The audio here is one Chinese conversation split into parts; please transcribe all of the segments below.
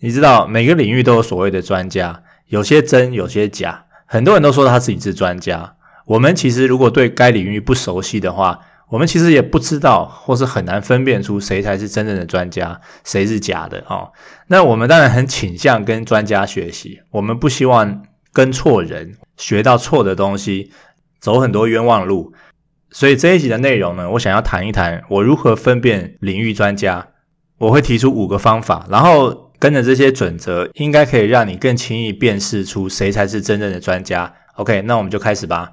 你知道每个领域都有所谓的专家，有些真，有些假。很多人都说他自己是专家。我们其实如果对该领域不熟悉的话，我们其实也不知道，或是很难分辨出谁才是真正的专家，谁是假的哦。那我们当然很倾向跟专家学习，我们不希望跟错人，学到错的东西，走很多冤枉路。所以这一集的内容呢，我想要谈一谈我如何分辨领域专家。我会提出五个方法，然后跟着这些准则，应该可以让你更轻易辨识出谁才是真正的专家。OK，那我们就开始吧。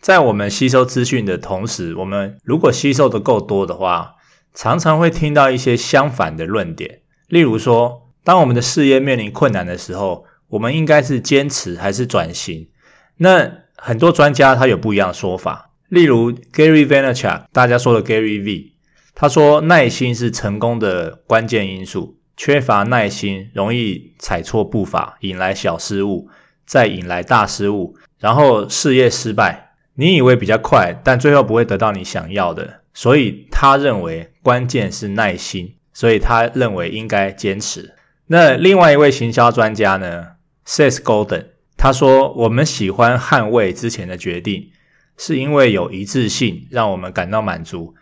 在我们吸收资讯的同时，我们如果吸收的够多的话，常常会听到一些相反的论点。例如说，当我们的事业面临困难的时候，我们应该是坚持还是转型？那很多专家他有不一样的说法。例如 Gary Vaynerchuk，大家说的 Gary V，他说耐心是成功的关键因素，缺乏耐心容易踩错步伐，引来小失误，再引来大失误，然后事业失败。你以为比较快，但最后不会得到你想要的，所以他认为关键是耐心，所以他认为应该坚持。那另外一位行销专家呢，Seth Golden，他说：“我们喜欢捍卫之前的决定，是因为有一致性，让我们感到满足。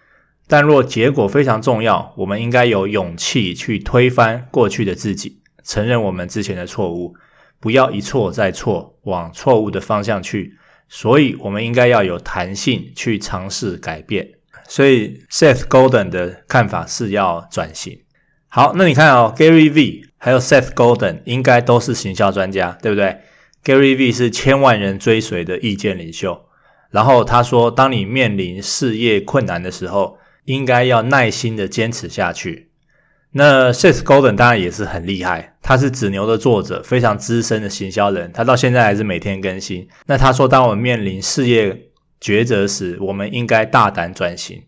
但若结果非常重要，我们应该有勇气去推翻过去的自己，承认我们之前的错误，不要一错再错，往错误的方向去。”所以，我们应该要有弹性去尝试改变。所以，Seth Golden 的看法是要转型。好，那你看哦，Gary V 还有 Seth Golden 应该都是行销专家，对不对？Gary V 是千万人追随的意见领袖。然后他说，当你面临事业困难的时候，应该要耐心的坚持下去。那 Seth Golden 当然也是很厉害，他是纸牛的作者，非常资深的行销人，他到现在还是每天更新。那他说，当我们面临事业抉择时，我们应该大胆转型。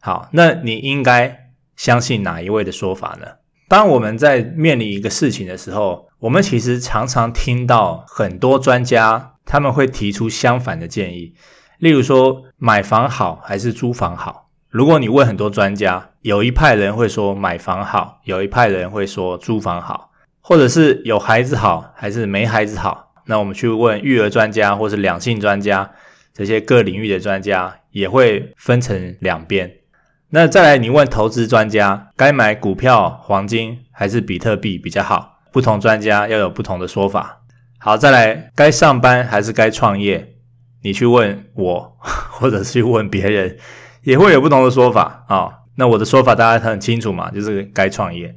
好，那你应该相信哪一位的说法呢？当我们在面临一个事情的时候，我们其实常常听到很多专家他们会提出相反的建议，例如说买房好还是租房好？如果你问很多专家，有一派人会说买房好，有一派人会说租房好，或者是有孩子好还是没孩子好？那我们去问育儿专家或是两性专家，这些各领域的专家也会分成两边。那再来，你问投资专家，该买股票、黄金还是比特币比较好？不同专家要有不同的说法。好，再来，该上班还是该创业？你去问我，或者是去问别人。也会有不同的说法啊、那我的说法大家很清楚嘛，就是该创业。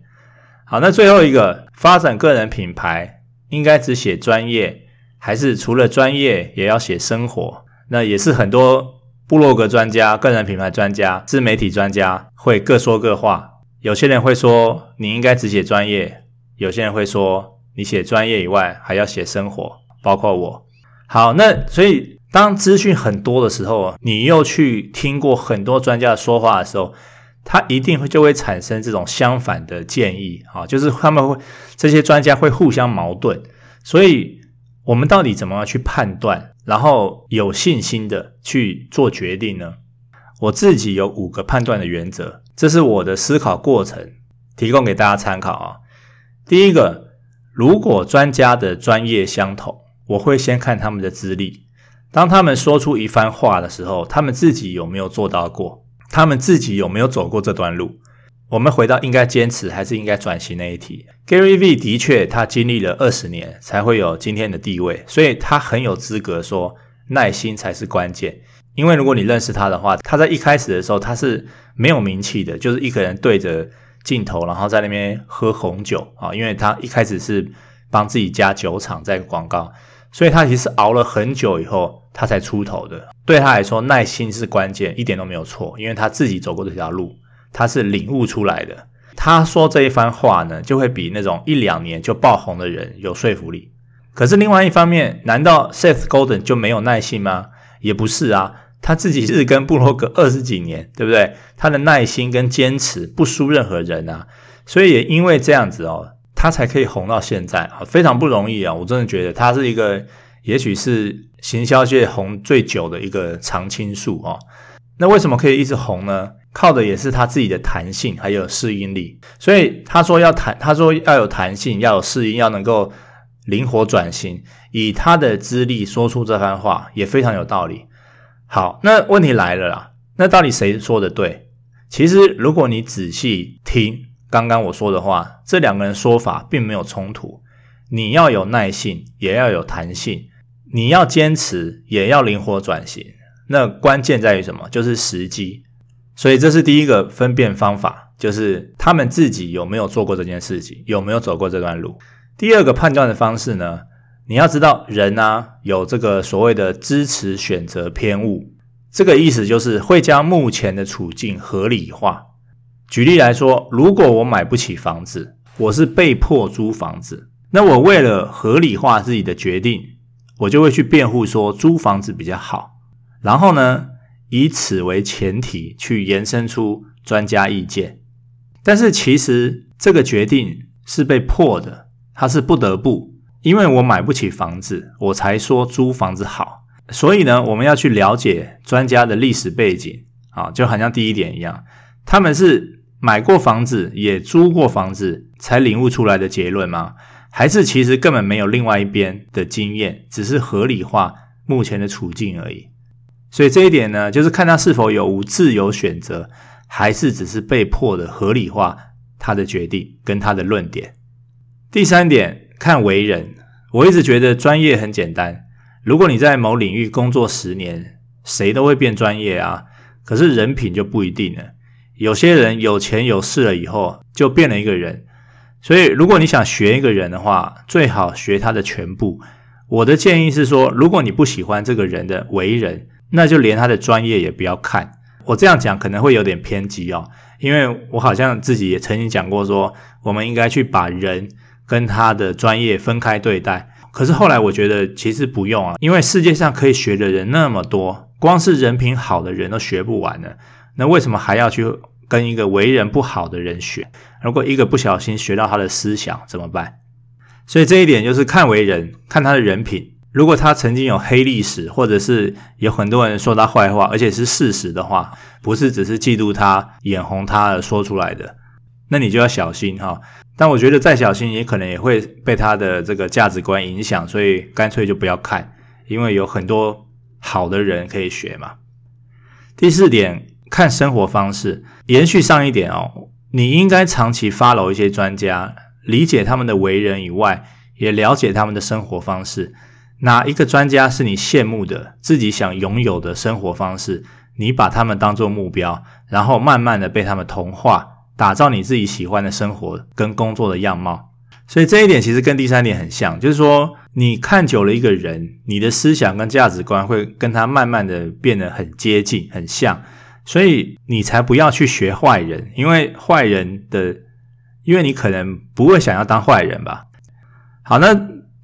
好，那最后一个发展个人品牌，应该只写专业，还是除了专业也要写生活？那也是很多部落格专家、个人品牌专家、自媒体专家会各说各话。有些人会说你应该只写专业，有些人会说你写专业以外还要写生活，包括我。好，那所以。当资讯很多的时候，你又去听过很多专家说话的时候，他一定会就会产生这种相反的建议啊，就是他们会这些专家会互相矛盾，所以我们到底怎么样去判断，然后有信心的去做决定呢？我自己有五个判断的原则，这是我的思考过程，提供给大家参考啊。第一个，如果专家的专业相同，我会先看他们的资历。当他们说出一番话的时候，他们自己有没有做到过？他们自己有没有走过这段路？我们回到应该坚持还是应该转型那一题。Gary V 的确，他经历了二十年才会有今天的地位，所以他很有资格说耐心才是关键。因为如果你认识他的话，他在一开始的时候他是没有名气的，就是一个人对着镜头，然后在那边喝红酒啊，因为他一开始是帮自己家酒厂在广告。所以他其实熬了很久以后，他才出头的。对他来说，耐心是关键，一点都没有错，因为他自己走过这条路，他是领悟出来的。他说这一番话呢，就会比那种一两年就爆红的人有说服力。可是另外一方面，难道 Seth Golden 就没有耐心吗？也不是啊，他自己日更布洛格二十几年，对不对？他的耐心跟坚持不输任何人啊。所以也因为这样子哦。他才可以红到现在啊，非常不容易啊！我真的觉得他是一个，也许是行销界红最久的一个常青树啊。那为什么可以一直红呢？靠的也是他自己的弹性还有适应力。所以他说要弹，他说要有弹性，要有适应，要能够灵活转型。以他的资历说出这番话也非常有道理。好，那问题来了啦，那到底谁说的对？其实如果你仔细听。刚刚我说的话，这两个人说法并没有冲突。你要有耐性，也要有弹性；你要坚持，也要灵活转型。那关键在于什么？就是时机。所以这是第一个分辨方法，就是他们自己有没有做过这件事情，有没有走过这段路。第二个判断的方式呢，你要知道人啊，有这个所谓的支持选择偏误，这个意思就是会将目前的处境合理化。举例来说，如果我买不起房子，我是被迫租房子，那我为了合理化自己的决定，我就会去辩护说租房子比较好，然后呢，以此为前提去延伸出专家意见。但是其实这个决定是被迫的，他是不得不，因为我买不起房子，我才说租房子好。所以呢，我们要去了解专家的历史背景啊，就好像第一点一样，他们是。买过房子也租过房子才领悟出来的结论吗？还是其实根本没有另外一边的经验，只是合理化目前的处境而已？所以这一点呢，就是看他是否有无自由选择，还是只是被迫的合理化他的决定跟他的论点。第三点，看为人。我一直觉得专业很简单，如果你在某领域工作十年，谁都会变专业啊。可是人品就不一定了。有些人有钱有势了以后，就变了一个人。所以，如果你想学一个人的话，最好学他的全部。我的建议是说，如果你不喜欢这个人的为人，那就连他的专业也不要看。我这样讲可能会有点偏激哦，因为我好像自己也曾经讲过说，我们应该去把人跟他的专业分开对待。可是后来我觉得其实不用啊，因为世界上可以学的人那么多，光是人品好的人都学不完呢。那为什么还要去跟一个为人不好的人学？如果一个不小心学到他的思想怎么办？所以这一点就是看为人，看他的人品。如果他曾经有黑历史，或者是有很多人说他坏话，而且是事实的话，不是只是嫉妒他、眼红他而说出来的，那你就要小心哈。但我觉得再小心，也可能也会被他的这个价值观影响，所以干脆就不要看，因为有很多好的人可以学嘛。第四点。看生活方式，延续上一点哦，你应该长期 follow 一些专家，理解他们的为人以外，也了解他们的生活方式。哪一个专家是你羡慕的，自己想拥有的生活方式，你把他们当做目标，然后慢慢的被他们同化，打造你自己喜欢的生活跟工作的样貌。所以这一点其实跟第三点很像，就是说你看久了一个人，你的思想跟价值观会跟他慢慢的变得很接近，很像。所以你才不要去学坏人，因为坏人的，因为你可能不会想要当坏人吧。好，那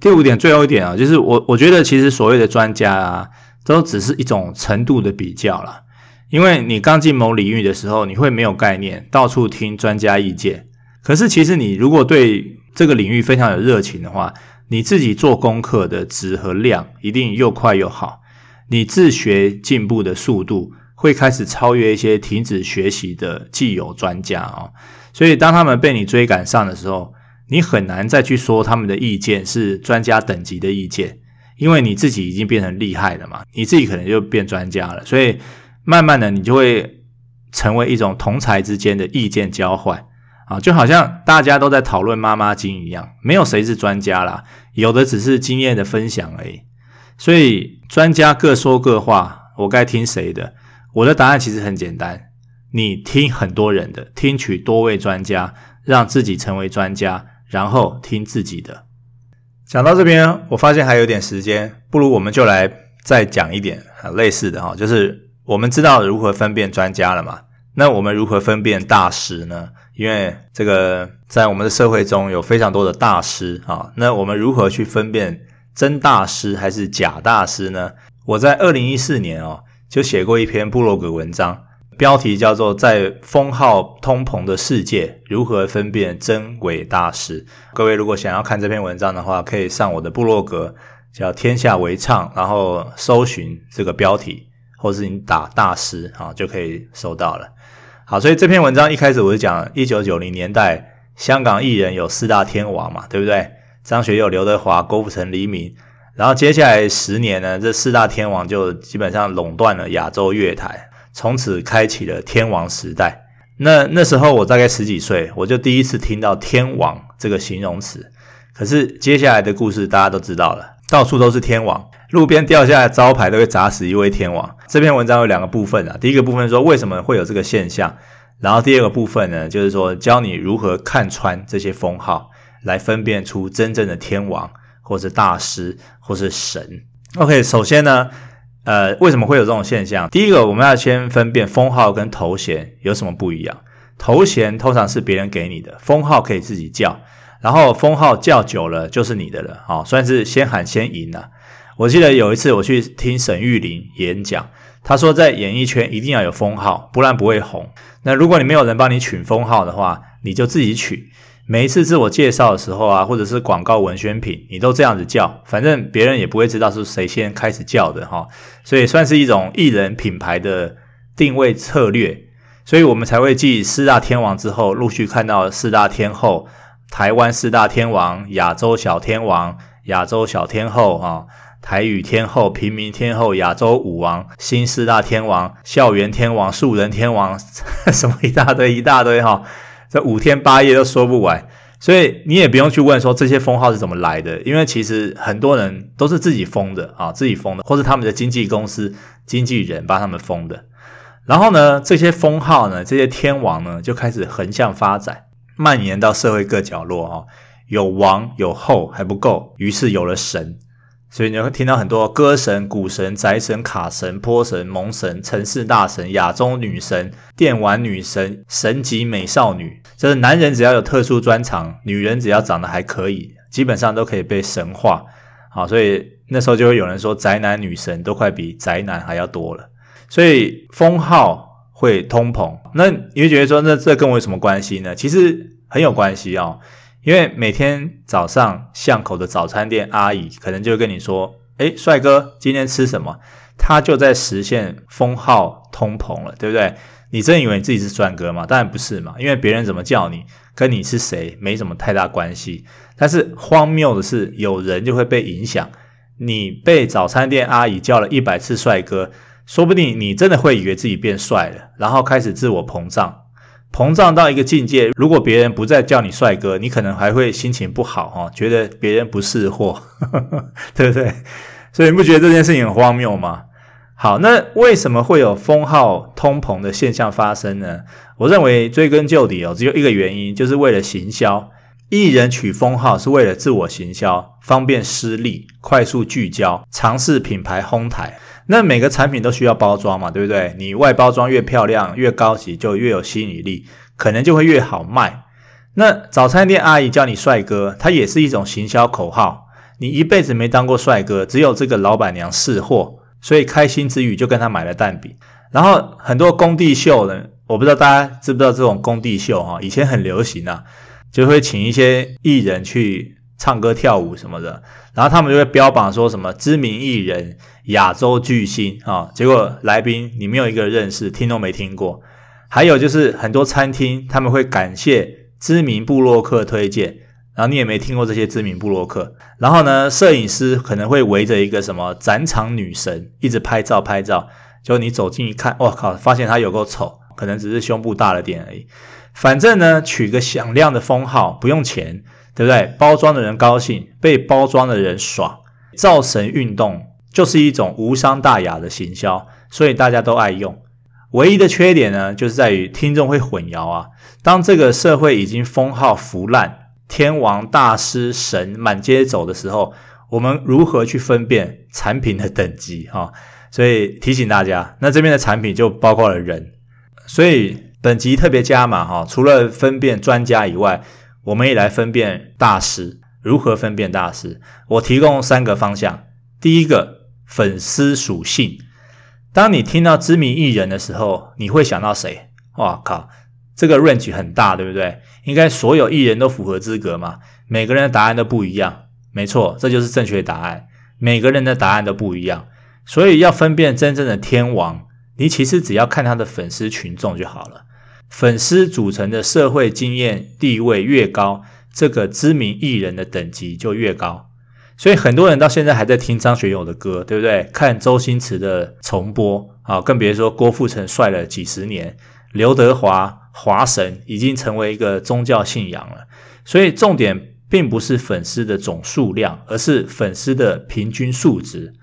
第五点，最后一点啊，就是我我觉得其实所谓的专家啊，都只是一种程度的比较啦。因为你刚进某领域的时候，你会没有概念，到处听专家意见。可是其实你如果对这个领域非常有热情的话，你自己做功课的质和量一定又快又好，你自学进步的速度。会开始超越一些停止学习的既有专家哦，所以当他们被你追赶上的时候，你很难再去说他们的意见是专家等级的意见，因为你自己已经变成厉害了嘛，你自己可能就变专家了，所以慢慢的你就会成为一种同才之间的意见交换啊，就好像大家都在讨论妈妈经一样，没有谁是专家啦，有的只是经验的分享而已，所以专家各说各话，我该听谁的？我的答案其实很简单，你听很多人的，听取多位专家，让自己成为专家，然后听自己的。讲到这边，我发现还有点时间，不如我们就来再讲一点很类似的哈，就是我们知道如何分辨专家了嘛？那我们如何分辨大师呢？因为这个在我们的社会中有非常多的大师啊，那我们如何去分辨真大师还是假大师呢？我在二零一四年哦。就写过一篇部落格文章，标题叫做《在封号通膨的世界，如何分辨真伪大师》。各位如果想要看这篇文章的话，可以上我的部落格，叫“天下为唱”，然后搜寻这个标题，或是你打“大师”啊，就可以搜到了。好，所以这篇文章一开始我就讲，一九九零年代香港艺人有四大天王嘛，对不对？张学友、刘德华、郭富城、黎明。然后接下来十年呢，这四大天王就基本上垄断了亚洲乐坛。从此开启了天王时代。那那时候我大概十几岁，我就第一次听到“天王”这个形容词。可是接下来的故事大家都知道了，到处都是天王，路边掉下来招牌都会砸死一位天王。这篇文章有两个部分啊，第一个部分说为什么会有这个现象，然后第二个部分呢，就是说教你如何看穿这些封号，来分辨出真正的天王，或是大师，或是神。OK，首先呢。呃，为什么会有这种现象？第一个，我们要先分辨封号跟头衔有什么不一样。头衔通常是别人给你的，封号可以自己叫，然后封号叫久了就是你的了，好，算是先喊先赢了。我记得有一次我去听沈玉琳演讲，他说在演艺圈一定要有封号，不然不会红。那如果你没有人帮你取封号的话，你就自己取。每一次自我介绍的时候啊，或者是广告文宣品，你都这样子叫，反正别人也不会知道是谁先开始叫的哈，所以算是一种艺人品牌的定位策略，所以我们才会继四大天王之后，陆续看到四大天后，台湾四大天王、亚洲小天王、亚洲小天后啊，台语天后、平民天后、亚洲舞王、新四大天王、校园天王、素人天王，什么一大堆一大堆哈。这五天八夜都说不完，所以你也不用去问说这些封号是怎么来的，因为其实很多人都是自己封的啊，自己封的，或是他们的经纪公司、经纪人帮他们封的。然后呢，这些封号呢，这些天王呢，就开始横向发展，蔓延到社会各角落哈。有王有后还不够，于是有了神。所以你会听到很多歌神、股神、宅神、卡神、波神、蒙神、城市大神、亚洲女神、电玩女神、神级美少女。就是男人只要有特殊专长，女人只要长得还可以，基本上都可以被神化。好，所以那时候就会有人说，宅男女神都快比宅男还要多了。所以封号会通膨，那你会觉得说，那这跟我有什么关系呢？其实很有关系哦。因为每天早上巷口的早餐店阿姨可能就跟你说：“诶，帅哥，今天吃什么？”他就在实现封号通膨了，对不对？你真以为你自己是帅哥吗？当然不是嘛，因为别人怎么叫你，跟你是谁没什么太大关系。但是荒谬的是，有人就会被影响。你被早餐店阿姨叫了一百次帅哥，说不定你真的会以为自己变帅了，然后开始自我膨胀。膨胀到一个境界，如果别人不再叫你帅哥，你可能还会心情不好哈，觉得别人不是货，对不对？所以你不觉得这件事情很荒谬吗？好，那为什么会有封号通膨的现象发生呢？我认为追根究底哦，只有一个原因，就是为了行销。艺人取封号是为了自我行销，方便施力，快速聚焦，尝试品牌哄抬。那每个产品都需要包装嘛，对不对？你外包装越漂亮、越高级，就越有吸引力，可能就会越好卖。那早餐店阿姨叫你帅哥，它也是一种行销口号。你一辈子没当过帅哥，只有这个老板娘识货，所以开心之余就跟他买了蛋饼。然后很多工地秀呢，我不知道大家知不知道这种工地秀哈，以前很流行啊，就会请一些艺人去唱歌跳舞什么的，然后他们就会标榜说什么知名艺人。亚洲巨星啊，结果来宾你没有一个认识，听都没听过。还有就是很多餐厅他们会感谢知名部落客推荐，然后你也没听过这些知名部落客。然后呢，摄影师可能会围着一个什么展场女神一直拍照拍照，结果你走近一看，哇靠，发现她有够丑，可能只是胸部大了点而已。反正呢，取个响亮的封号不用钱，对不对？包装的人高兴，被包装的人爽，造神运动。就是一种无伤大雅的行销，所以大家都爱用。唯一的缺点呢，就是在于听众会混淆啊。当这个社会已经封号腐烂，天王、大师、神满街走的时候，我们如何去分辨产品的等级哈？所以提醒大家，那这边的产品就包括了人。所以本集特别加码哈，除了分辨专家以外，我们也来分辨大师。如何分辨大师？我提供三个方向。第一个。粉丝属性，当你听到知名艺人的时候，你会想到谁？哇靠，这个 range 很大，对不对？应该所有艺人都符合资格嘛？每个人的答案都不一样。没错，这就是正确答案。每个人的答案都不一样，所以要分辨真正的天王，你其实只要看他的粉丝群众就好了。粉丝组成的社会经验地位越高，这个知名艺人的等级就越高。所以很多人到现在还在听张学友的歌，对不对？看周星驰的重播啊，更别说郭富城帅了几十年，刘德华华神已经成为一个宗教信仰了。所以重点并不是粉丝的总数量，而是粉丝的平均数值。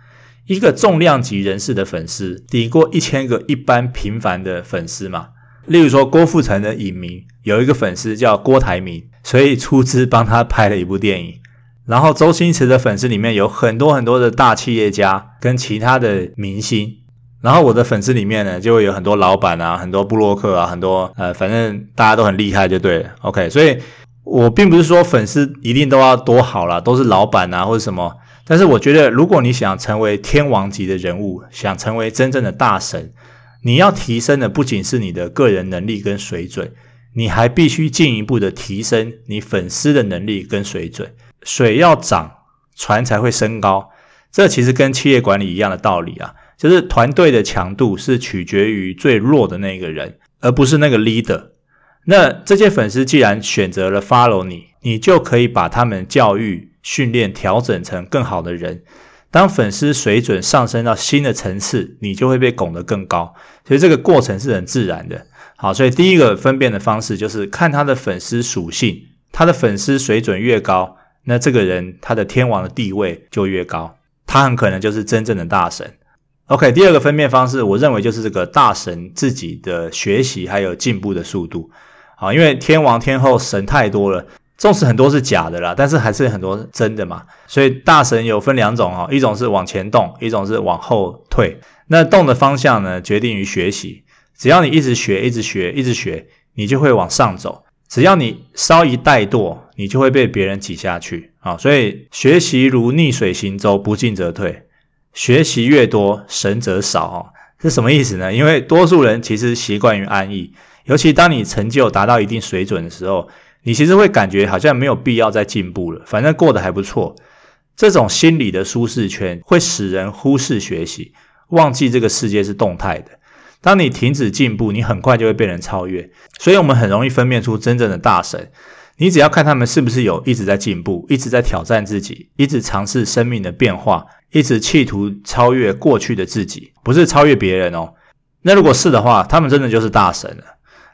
一个重量级人士的粉丝抵过一千个一般平凡的粉丝嘛？例如说郭富城的影迷有一个粉丝叫郭台铭，所以出资帮他拍了一部电影。然后周星驰的粉丝里面有很多很多的大企业家跟其他的明星，然后我的粉丝里面呢就会有很多老板啊，很多布洛克啊，很多呃，反正大家都很厉害就对了。OK，所以我并不是说粉丝一定都要多好啦，都是老板啊或者什么，但是我觉得如果你想成为天王级的人物，想成为真正的大神，你要提升的不仅是你的个人能力跟水准，你还必须进一步的提升你粉丝的能力跟水准。水要涨，船才会升高。这其实跟企业管理一样的道理啊，就是团队的强度是取决于最弱的那个人，而不是那个 leader。那这些粉丝既然选择了 follow 你，你就可以把他们教育、训练、调整成更好的人。当粉丝水准上升到新的层次，你就会被拱得更高。所以这个过程是很自然的。好，所以第一个分辨的方式就是看他的粉丝属性，他的粉丝水准越高。那这个人他的天王的地位就越高，他很可能就是真正的大神。OK，第二个分辨方式，我认为就是这个大神自己的学习还有进步的速度。好，因为天王天后神太多了，纵使很多是假的啦，但是还是很多真的嘛。所以大神有分两种哈，一种是往前动，一种是往后退。那动的方向呢，决定于学习。只要你一直学，一直学，一直学，你就会往上走。只要你稍一怠惰，你就会被别人挤下去啊！所以学习如逆水行舟，不进则退。学习越多，神则少啊！是什么意思呢？因为多数人其实习惯于安逸，尤其当你成就达到一定水准的时候，你其实会感觉好像没有必要再进步了，反正过得还不错。这种心理的舒适圈会使人忽视学习，忘记这个世界是动态的。当你停止进步，你很快就会被人超越。所以，我们很容易分辨出真正的大神。你只要看他们是不是有一直在进步，一直在挑战自己，一直尝试生命的变化，一直企图超越过去的自己，不是超越别人哦。那如果是的话，他们真的就是大神了。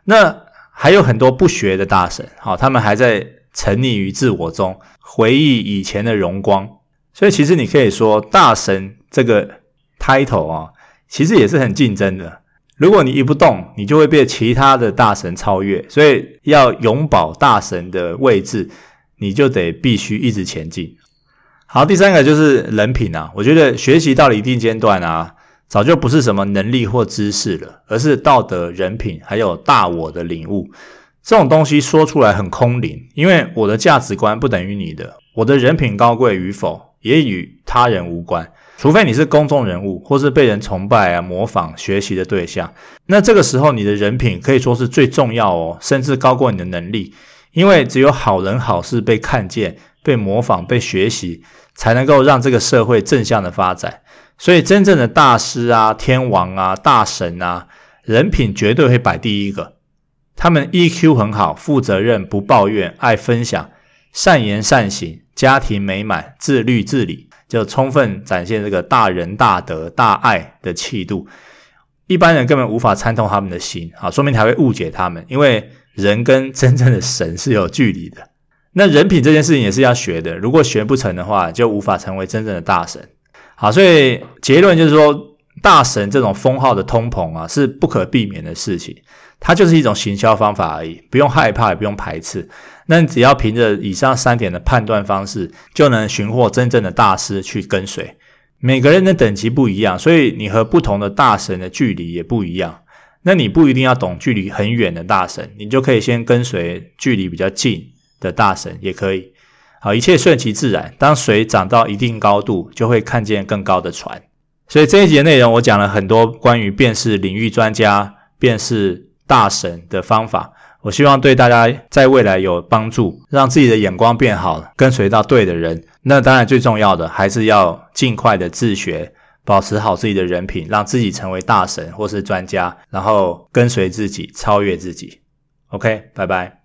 那还有很多不学的大神，好，他们还在沉溺于自我中，回忆以前的荣光。所以，其实你可以说，大神这个 title 啊，其实也是很竞争的。如果你一不动，你就会被其他的大神超越。所以要永保大神的位置，你就得必须一直前进。好，第三个就是人品啊。我觉得学习到了一定阶段啊，早就不是什么能力或知识了，而是道德、人品还有大我的领悟。这种东西说出来很空灵，因为我的价值观不等于你的，我的人品高贵与否也与他人无关。除非你是公众人物，或是被人崇拜啊、模仿、学习的对象，那这个时候你的人品可以说是最重要哦，甚至高过你的能力。因为只有好人好事被看见、被模仿、被学习，才能够让这个社会正向的发展。所以，真正的大师啊、天王啊、大神啊，人品绝对会摆第一个。他们 EQ 很好，负责任、不抱怨、爱分享、善言善行、家庭美满、自律自理。就充分展现这个大仁大德大爱的气度，一般人根本无法参透他们的心啊，说明还会误解他们，因为人跟真正的神是有距离的。那人品这件事情也是要学的，如果学不成的话，就无法成为真正的大神。好，所以结论就是说，大神这种封号的通膨啊，是不可避免的事情。它就是一种行销方法而已，不用害怕，也不用排斥。那你只要凭着以上三点的判断方式，就能寻获真正的大师去跟随。每个人的等级不一样，所以你和不同的大神的距离也不一样。那你不一定要懂距离很远的大神，你就可以先跟随距离比较近的大神也可以。好，一切顺其自然。当水涨到一定高度，就会看见更高的船。所以这一节内容，我讲了很多关于辨识领域专家、辨识大神的方法。我希望对大家在未来有帮助，让自己的眼光变好，跟随到对的人。那当然最重要的还是要尽快的自学，保持好自己的人品，让自己成为大神或是专家，然后跟随自己，超越自己。OK，拜拜。